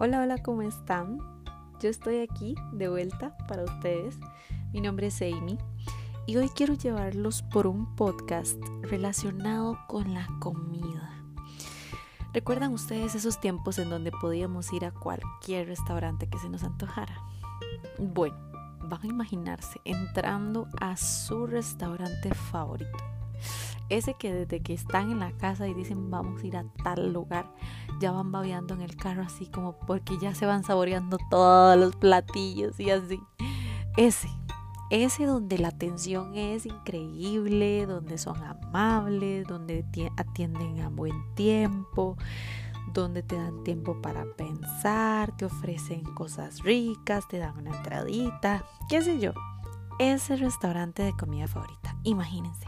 Hola, hola, ¿cómo están? Yo estoy aquí de vuelta para ustedes. Mi nombre es Amy y hoy quiero llevarlos por un podcast relacionado con la comida. ¿Recuerdan ustedes esos tiempos en donde podíamos ir a cualquier restaurante que se nos antojara? Bueno, van a imaginarse entrando a su restaurante favorito. Ese que desde que están en la casa y dicen vamos a ir a tal lugar, ya van babeando en el carro así como porque ya se van saboreando todos los platillos y así. Ese, ese donde la atención es increíble, donde son amables, donde atienden a buen tiempo, donde te dan tiempo para pensar, te ofrecen cosas ricas, te dan una entradita, qué sé yo. Ese restaurante de comida favorita, imagínense.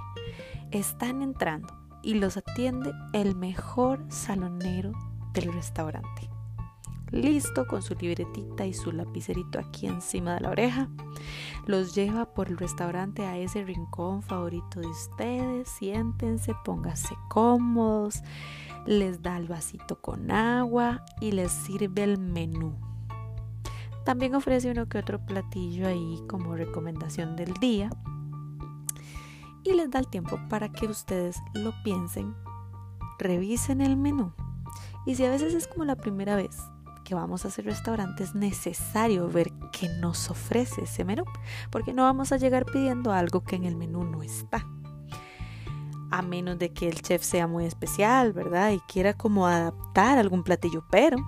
Están entrando y los atiende el mejor salonero del restaurante. Listo con su libretita y su lapicerito aquí encima de la oreja. Los lleva por el restaurante a ese rincón favorito de ustedes. Siéntense, pónganse cómodos. Les da el vasito con agua y les sirve el menú. También ofrece uno que otro platillo ahí como recomendación del día. Y les da el tiempo para que ustedes lo piensen, revisen el menú y si a veces es como la primera vez que vamos a hacer restaurante, es necesario ver qué nos ofrece ese menú, porque no vamos a llegar pidiendo algo que en el menú no está. A menos de que el chef sea muy especial, ¿verdad? Y quiera como adaptar algún platillo, pero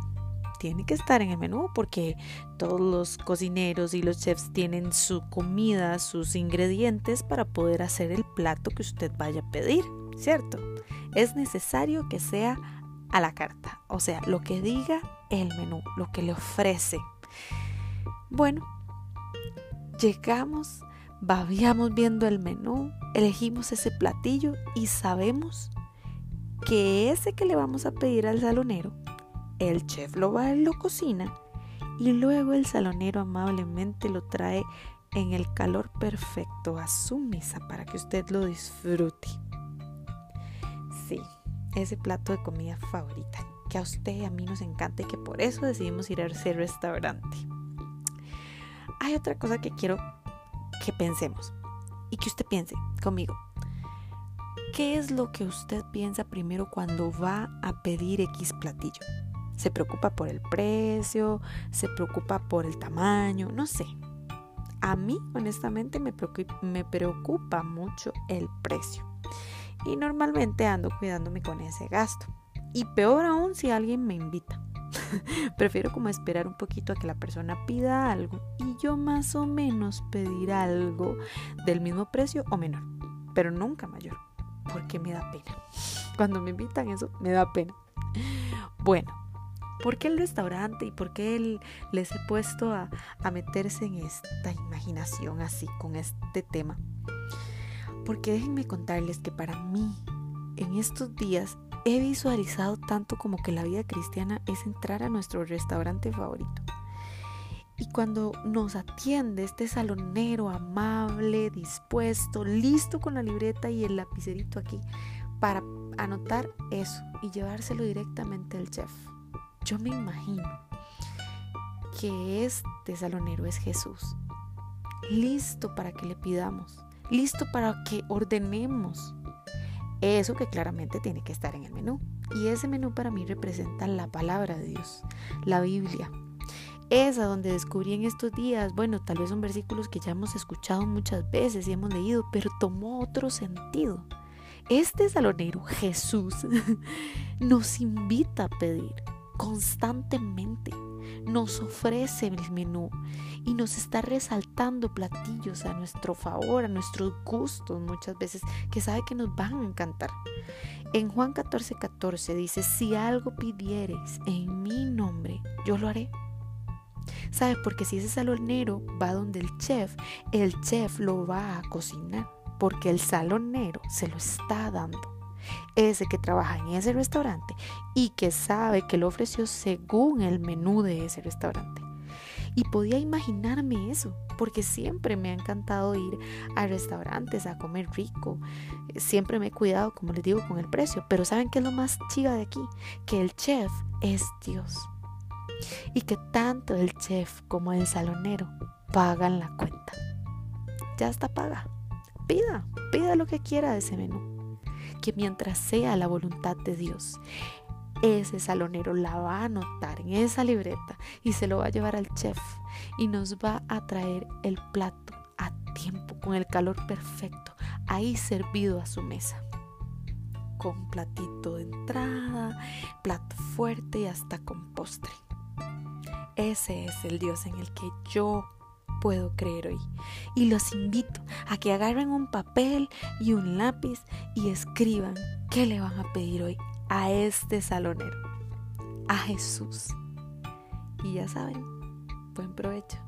tiene que estar en el menú porque todos los cocineros y los chefs tienen su comida, sus ingredientes para poder hacer el plato que usted vaya a pedir, ¿cierto? Es necesario que sea a la carta, o sea, lo que diga el menú, lo que le ofrece. Bueno, llegamos, babiamos viendo el menú, elegimos ese platillo y sabemos que ese que le vamos a pedir al salonero, el chef lo va lo cocina y luego el salonero amablemente lo trae en el calor perfecto a su mesa para que usted lo disfrute. Sí, ese plato de comida favorita que a usted y a mí nos encanta y que por eso decidimos ir a ese restaurante. Hay otra cosa que quiero que pensemos y que usted piense conmigo. ¿Qué es lo que usted piensa primero cuando va a pedir X platillo? ¿Se preocupa por el precio? ¿Se preocupa por el tamaño? No sé. A mí, honestamente, me preocupa, me preocupa mucho el precio y normalmente ando cuidándome con ese gasto. Y peor aún si alguien me invita. Prefiero como esperar un poquito a que la persona pida algo y yo más o menos pedir algo del mismo precio o menor, pero nunca mayor, porque me da pena. Cuando me invitan eso, me da pena. Bueno, ¿por qué el restaurante y por qué les he puesto a, a meterse en esta imaginación así con este tema? Porque déjenme contarles que para mí, en estos días, he visualizado tanto como que la vida cristiana es entrar a nuestro restaurante favorito. Y cuando nos atiende este salonero amable, dispuesto, listo con la libreta y el lapicerito aquí para anotar eso y llevárselo directamente al chef. Yo me imagino que este salonero es Jesús, listo para que le pidamos listo para que ordenemos. Eso que claramente tiene que estar en el menú. Y ese menú para mí representa la palabra de Dios, la Biblia. Esa donde descubrí en estos días, bueno, tal vez son versículos que ya hemos escuchado muchas veces y hemos leído, pero tomó otro sentido. Este salonero, Jesús, nos invita a pedir constantemente nos ofrece el menú y nos está resaltando platillos a nuestro favor, a nuestros gustos muchas veces, que sabe que nos van a encantar. En Juan 14, 14 dice, si algo pidiereis en mi nombre, yo lo haré. ¿Sabes? Porque si ese salonero va donde el chef, el chef lo va a cocinar, porque el salonero se lo está dando ese que trabaja en ese restaurante y que sabe que lo ofreció según el menú de ese restaurante. Y podía imaginarme eso, porque siempre me ha encantado ir a restaurantes a comer rico. Siempre me he cuidado, como les digo, con el precio. Pero ¿saben qué es lo más chiva de aquí? Que el chef es Dios. y que tanto el chef como el salonero pagan la cuenta. Ya está paga. Pida, pida lo que quiera de ese menú. Que mientras sea la voluntad de Dios, ese salonero la va a anotar en esa libreta y se lo va a llevar al chef y nos va a traer el plato a tiempo, con el calor perfecto, ahí servido a su mesa. Con platito de entrada, plato fuerte y hasta con postre. Ese es el Dios en el que yo puedo creer hoy. Y los invito a que agarren un papel y un lápiz y escriban qué le van a pedir hoy a este salonero, a Jesús. Y ya saben, buen provecho.